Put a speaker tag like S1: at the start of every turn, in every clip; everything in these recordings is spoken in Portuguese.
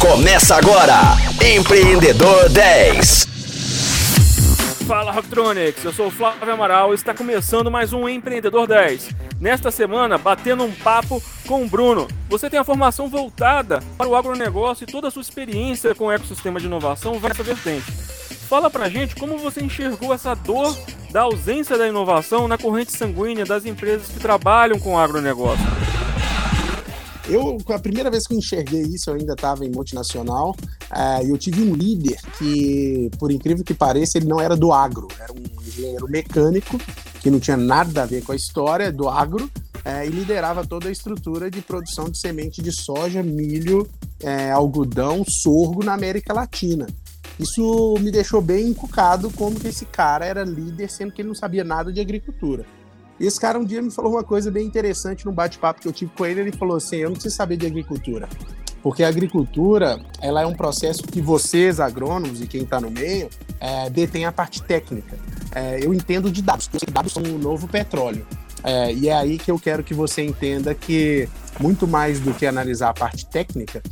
S1: Começa agora, Empreendedor 10.
S2: Fala Rocktronics, eu sou o Flávio Amaral e está começando mais um Empreendedor 10. Nesta semana, batendo um papo com o Bruno. Você tem a formação voltada para o agronegócio e toda a sua experiência com o ecossistema de inovação vai nessa vertente. Fala pra gente como você enxergou essa dor da ausência da inovação na corrente sanguínea das empresas que trabalham com agronegócio.
S3: Eu, a primeira vez que eu enxerguei isso, eu ainda estava em multinacional, uh, eu tive um líder que, por incrível que pareça, ele não era do agro, era um engenheiro mecânico, que não tinha nada a ver com a história do agro, uh, e liderava toda a estrutura de produção de semente de soja, milho, uh, algodão, sorgo na América Latina. Isso me deixou bem encucado como que esse cara era líder, sendo que ele não sabia nada de agricultura. E esse cara um dia me falou uma coisa bem interessante num bate-papo que eu tive com ele. Ele falou assim: Eu não preciso saber de agricultura. Porque a agricultura ela é um processo que vocês, agrônomos e quem está no meio, é, detém a parte técnica. É, eu entendo de dados, porque dados são um novo petróleo. É, e é aí que eu quero que você entenda que, muito mais do que analisar a parte técnica,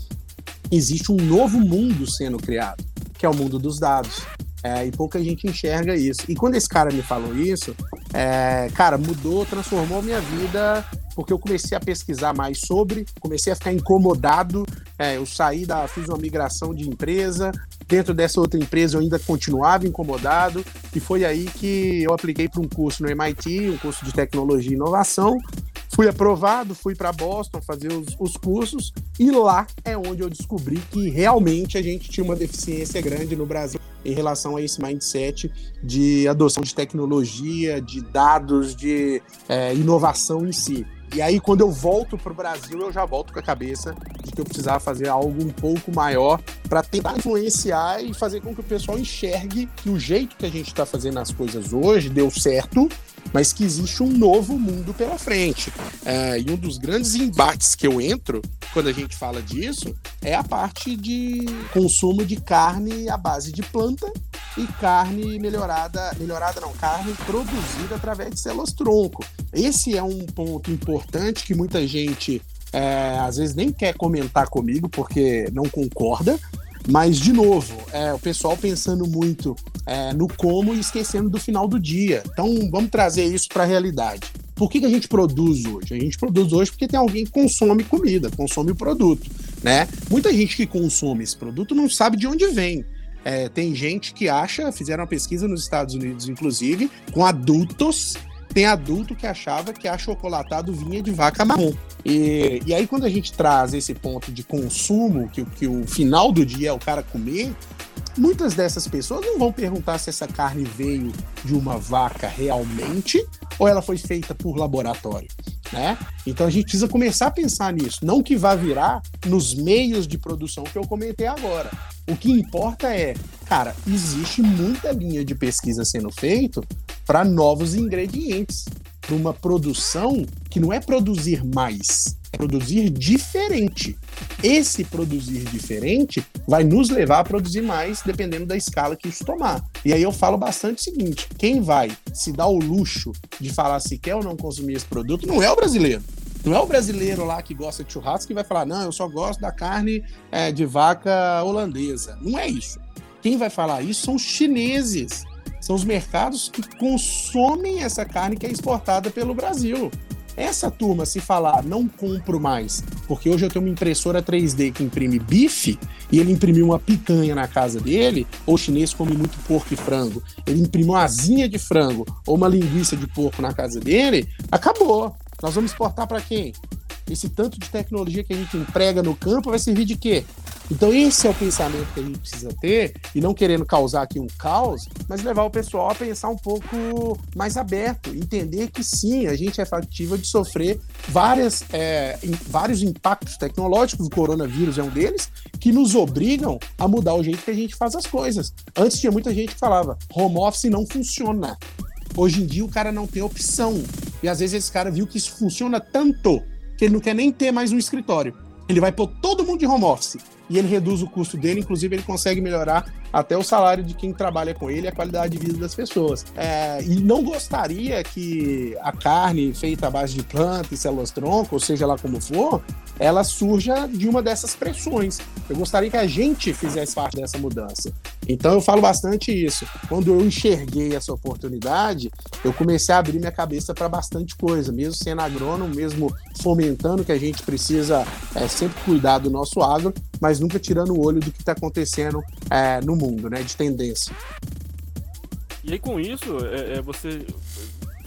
S3: existe um novo mundo sendo criado, que é o mundo dos dados. É, e pouca gente enxerga isso. E quando esse cara me falou isso, é, cara, mudou, transformou minha vida, porque eu comecei a pesquisar mais sobre, comecei a ficar incomodado. É, eu saí da, fiz uma migração de empresa. Dentro dessa outra empresa eu ainda continuava incomodado, e foi aí que eu apliquei para um curso no MIT, um curso de tecnologia e inovação, Fui aprovado, fui para Boston fazer os, os, cursos e lá é onde eu descobri que realmente a gente tinha uma deficiência grande no Brasil em relação a esse mindset de adoção de tecnologia, de dados, de é, inovação em si. E aí, quando eu volto para o Brasil, eu já volto com a cabeça de que eu precisava fazer algo um pouco maior para tentar influenciar e fazer com que o pessoal enxergue que o jeito que a gente está fazendo as coisas hoje deu certo mas que existe um novo mundo pela frente. É, e um dos grandes embates que eu entro quando a gente fala disso é a parte de consumo de carne à base de planta e carne melhorada, melhorada não, carne produzida através de células tronco. Esse é um ponto importante que muita gente é, às vezes nem quer comentar comigo porque não concorda, mas, de novo, é, o pessoal pensando muito é, no como e esquecendo do final do dia. Então, vamos trazer isso para a realidade. Por que, que a gente produz hoje? A gente produz hoje porque tem alguém que consome comida, consome o produto. Né? Muita gente que consome esse produto não sabe de onde vem. É, tem gente que acha, fizeram uma pesquisa nos Estados Unidos, inclusive, com adultos tem adulto que achava que achocolatado vinha de vaca marrom. E, e aí, quando a gente traz esse ponto de consumo, que, que o final do dia é o cara comer, muitas dessas pessoas não vão perguntar se essa carne veio de uma vaca realmente ou ela foi feita por laboratório. Né? Então a gente precisa começar a pensar nisso, não que vá virar nos meios de produção que eu comentei agora. O que importa é, cara, existe muita linha de pesquisa sendo feito para novos ingredientes, para uma produção que não é produzir mais, é produzir diferente. Esse produzir diferente vai nos levar a produzir mais, dependendo da escala que isso tomar. E aí eu falo bastante o seguinte: quem vai se dar o luxo de falar se quer ou não consumir esse produto não é o brasileiro. Não é o brasileiro lá que gosta de churrasco que vai falar, não, eu só gosto da carne é, de vaca holandesa. Não é isso. Quem vai falar isso são os chineses são os mercados que consomem essa carne que é exportada pelo Brasil. Essa turma, se falar não compro mais, porque hoje eu tenho uma impressora 3D que imprime bife e ele imprimiu uma picanha na casa dele, ou o chinês come muito porco e frango, ele imprimiu uma asinha de frango ou uma linguiça de porco na casa dele, acabou. Nós vamos exportar para quem? Esse tanto de tecnologia que a gente emprega no campo vai servir de quê? Então, esse é o pensamento que a gente precisa ter, e não querendo causar aqui um caos, mas levar o pessoal a pensar um pouco mais aberto, entender que sim, a gente é factível de sofrer várias, é, vários impactos tecnológicos, o coronavírus é um deles, que nos obrigam a mudar o jeito que a gente faz as coisas. Antes tinha muita gente que falava: home office não funciona. Hoje em dia o cara não tem opção. E às vezes esse cara viu que isso funciona tanto que ele não quer nem ter mais um escritório. Ele vai pôr todo mundo de home office. E ele reduz o custo dele, inclusive ele consegue melhorar até o salário de quem trabalha com ele e a qualidade de vida das pessoas. É, e não gostaria que a carne feita à base de planta e células-tronco, ou seja lá como for, ela surja de uma dessas pressões. Eu gostaria que a gente fizesse parte dessa mudança. Então eu falo bastante isso. Quando eu enxerguei essa oportunidade, eu comecei a abrir minha cabeça para bastante coisa, mesmo sendo agrônomo, mesmo fomentando que a gente precisa é, sempre cuidar do nosso agro, mas nunca tirando o olho do que está acontecendo é, no mundo, né, de tendência.
S2: E aí com isso, é, é você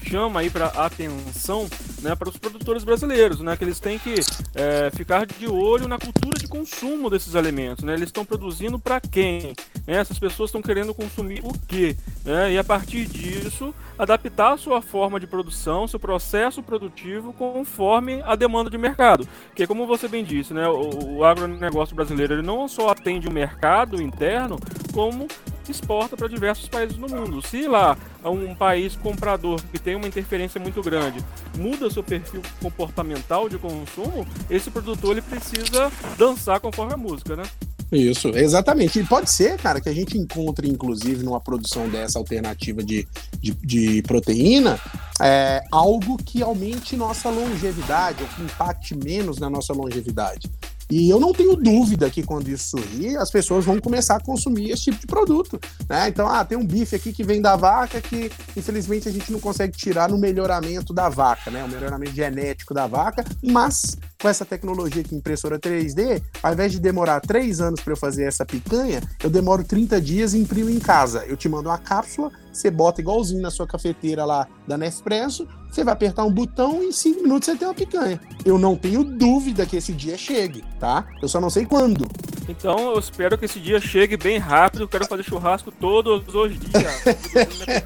S2: chama aí para atenção né, para os produtores brasileiros, né, que eles têm que é, ficar de olho na cultura de consumo desses alimentos. Né, eles estão produzindo para quem? Né, essas pessoas estão querendo consumir o quê? Né, e a partir disso, adaptar a sua forma de produção, seu processo produtivo conforme a demanda de mercado. Que como você bem disse, né, o, o agronegócio brasileiro ele não só atende o mercado interno, como exporta para diversos países no mundo. Se lá um país comprador que tem uma interferência muito grande muda seu perfil comportamental de consumo, esse produtor ele precisa dançar conforme a música, né?
S3: Isso, exatamente. E pode ser, cara, que a gente encontre, inclusive, numa produção dessa alternativa de, de, de proteína, é, algo que aumente nossa longevidade, ou que impacte menos na nossa longevidade. E eu não tenho dúvida que quando isso surgir, as pessoas vão começar a consumir esse tipo de produto. Né? Então, ah, tem um bife aqui que vem da vaca que, infelizmente, a gente não consegue tirar no melhoramento da vaca, né? O melhoramento genético da vaca, mas com essa tecnologia aqui, impressora 3D, ao invés de demorar três anos para eu fazer essa picanha, eu demoro 30 dias e imprimo em casa. Eu te mando uma cápsula, você bota igualzinho na sua cafeteira lá da Nespresso, você vai apertar um botão e em cinco minutos você tem uma picanha. Eu não tenho dúvida que esse dia chegue, tá? Eu só não sei quando.
S2: Então eu espero que esse dia chegue bem rápido. Eu quero fazer churrasco todos os dias.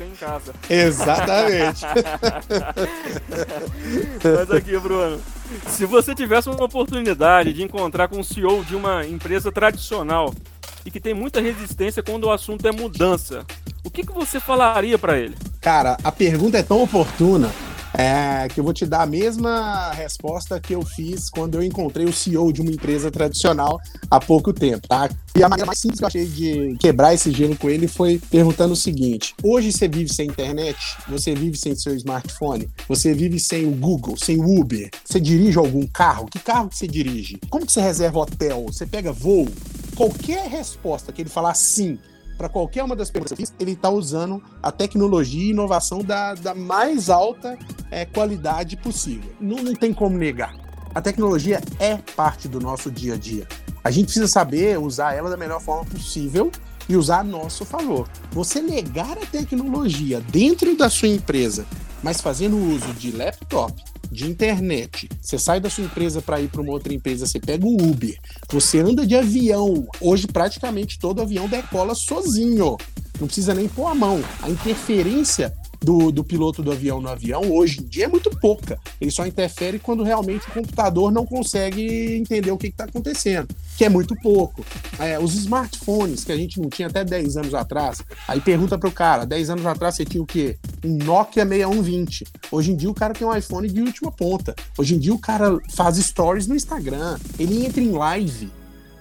S2: em casa.
S3: Exatamente.
S2: Mas aqui, Bruno. Se você tivesse uma oportunidade de encontrar com o CEO de uma empresa tradicional e que tem muita resistência quando o assunto é mudança, o que, que você falaria para ele?
S3: Cara, a pergunta é tão oportuna é, que eu vou te dar a mesma resposta que eu fiz quando eu encontrei o CEO de uma empresa tradicional há pouco tempo, tá? E a maneira mais simples que eu achei de quebrar esse gelo com ele foi perguntando o seguinte: hoje você vive sem internet? Você vive sem seu smartphone? Você vive sem o Google, sem o Uber? Você dirige algum carro? Que carro que você dirige? Como que você reserva hotel? Você pega voo? Qualquer resposta que ele falar sim para qualquer uma das perguntas ele está usando a tecnologia e inovação da, da mais alta é, qualidade possível. Não, não tem como negar. A tecnologia é parte do nosso dia a dia. A gente precisa saber usar ela da melhor forma possível e usar a nosso favor. Você negar a tecnologia dentro da sua empresa, mas fazendo uso de laptop, de internet, você sai da sua empresa para ir para uma outra empresa, você pega um Uber, você anda de avião. Hoje, praticamente todo avião decola sozinho. Não precisa nem pôr a mão. A interferência do, do piloto do avião no avião hoje em dia é muito pouca. Ele só interfere quando realmente o computador não consegue entender o que está acontecendo, que é muito pouco. É, os smartphones que a gente não tinha até 10 anos atrás, aí pergunta para o cara: 10 anos atrás você tinha o quê? Um Nokia 6120. Hoje em dia o cara tem um iPhone de última ponta. Hoje em dia o cara faz stories no Instagram, ele entra em live.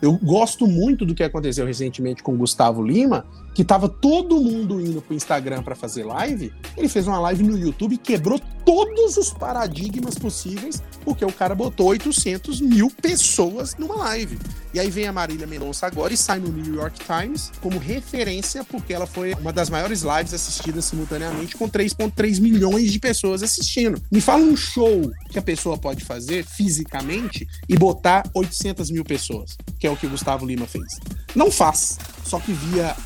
S3: Eu gosto muito do que aconteceu recentemente com o Gustavo Lima, que tava todo mundo indo pro Instagram para fazer live, ele fez uma live no YouTube e quebrou todos os paradigmas possíveis, porque o cara botou 800 mil pessoas numa live. E aí vem a Marília Mendonça agora e sai no New York Times como referência, porque ela foi uma das maiores lives assistidas simultaneamente, com 3,3 milhões de pessoas assistindo. Me fala um show que a pessoa pode fazer fisicamente e botar 800 mil pessoas, que é o que o Gustavo Lima fez. Não faz. Só que via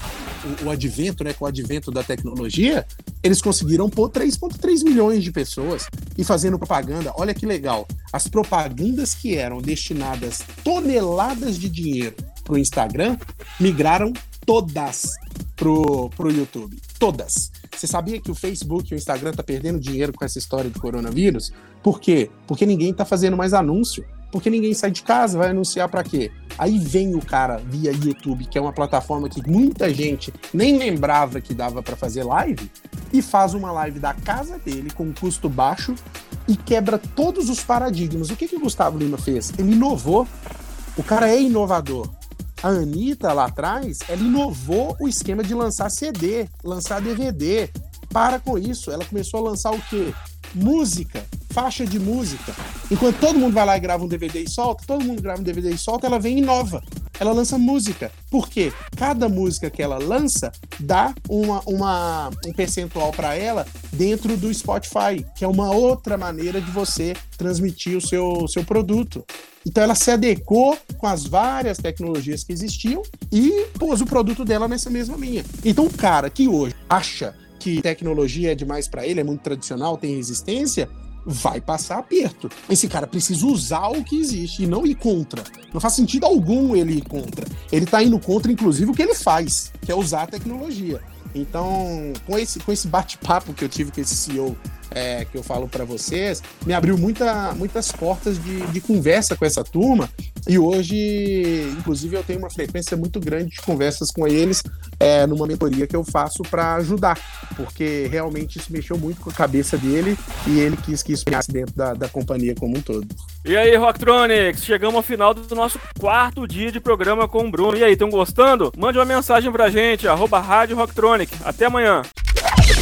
S3: o, o advento, né, com o advento da tecnologia, eles conseguiram pôr 3,3 milhões de pessoas e fazendo propaganda. Olha que legal. As propagandas que eram destinadas toneladas de dinheiro para o Instagram migraram todas pro, pro YouTube. Todas. Você sabia que o Facebook e o Instagram tá perdendo dinheiro com essa história do coronavírus? Por quê? Porque ninguém tá fazendo mais anúncio porque ninguém sai de casa, vai anunciar para quê? Aí vem o cara via YouTube, que é uma plataforma que muita gente nem lembrava que dava para fazer live, e faz uma live da casa dele com um custo baixo e quebra todos os paradigmas. O que, que o Gustavo Lima fez? Ele inovou. O cara é inovador. A Anitta, lá atrás, ela inovou o esquema de lançar CD, lançar DVD. Para com isso, ela começou a lançar o quê? Música, faixa de música. Enquanto todo mundo vai lá e grava um DVD e solta, todo mundo grava um DVD e solta, ela vem e inova ela lança música. Por quê? Cada música que ela lança dá uma, uma um percentual para ela dentro do Spotify, que é uma outra maneira de você transmitir o seu, seu produto. Então ela se adequou com as várias tecnologias que existiam e pôs o produto dela nessa mesma linha. Então o cara que hoje acha que tecnologia é demais para ele, é muito tradicional, tem resistência, vai passar aperto. Esse cara precisa usar o que existe e não ir contra. Não faz sentido algum ele ir contra. Ele está indo contra, inclusive, o que ele faz, que é usar a tecnologia. Então, com esse, com esse bate-papo que eu tive com esse CEO é, que eu falo para vocês, me abriu muita, muitas portas de, de conversa com essa turma. E hoje, inclusive, eu tenho uma frequência muito grande de conversas com eles é, numa mentoria que eu faço para ajudar, porque realmente isso mexeu muito com a cabeça dele e ele quis que isso ficasse dentro da, da companhia como um todo.
S2: E aí, Rocktronics, chegamos ao final do nosso quarto dia de programa com o Bruno. E aí, estão gostando? Mande uma mensagem pra gente, arroba Rádio Rocktronic. Até amanhã.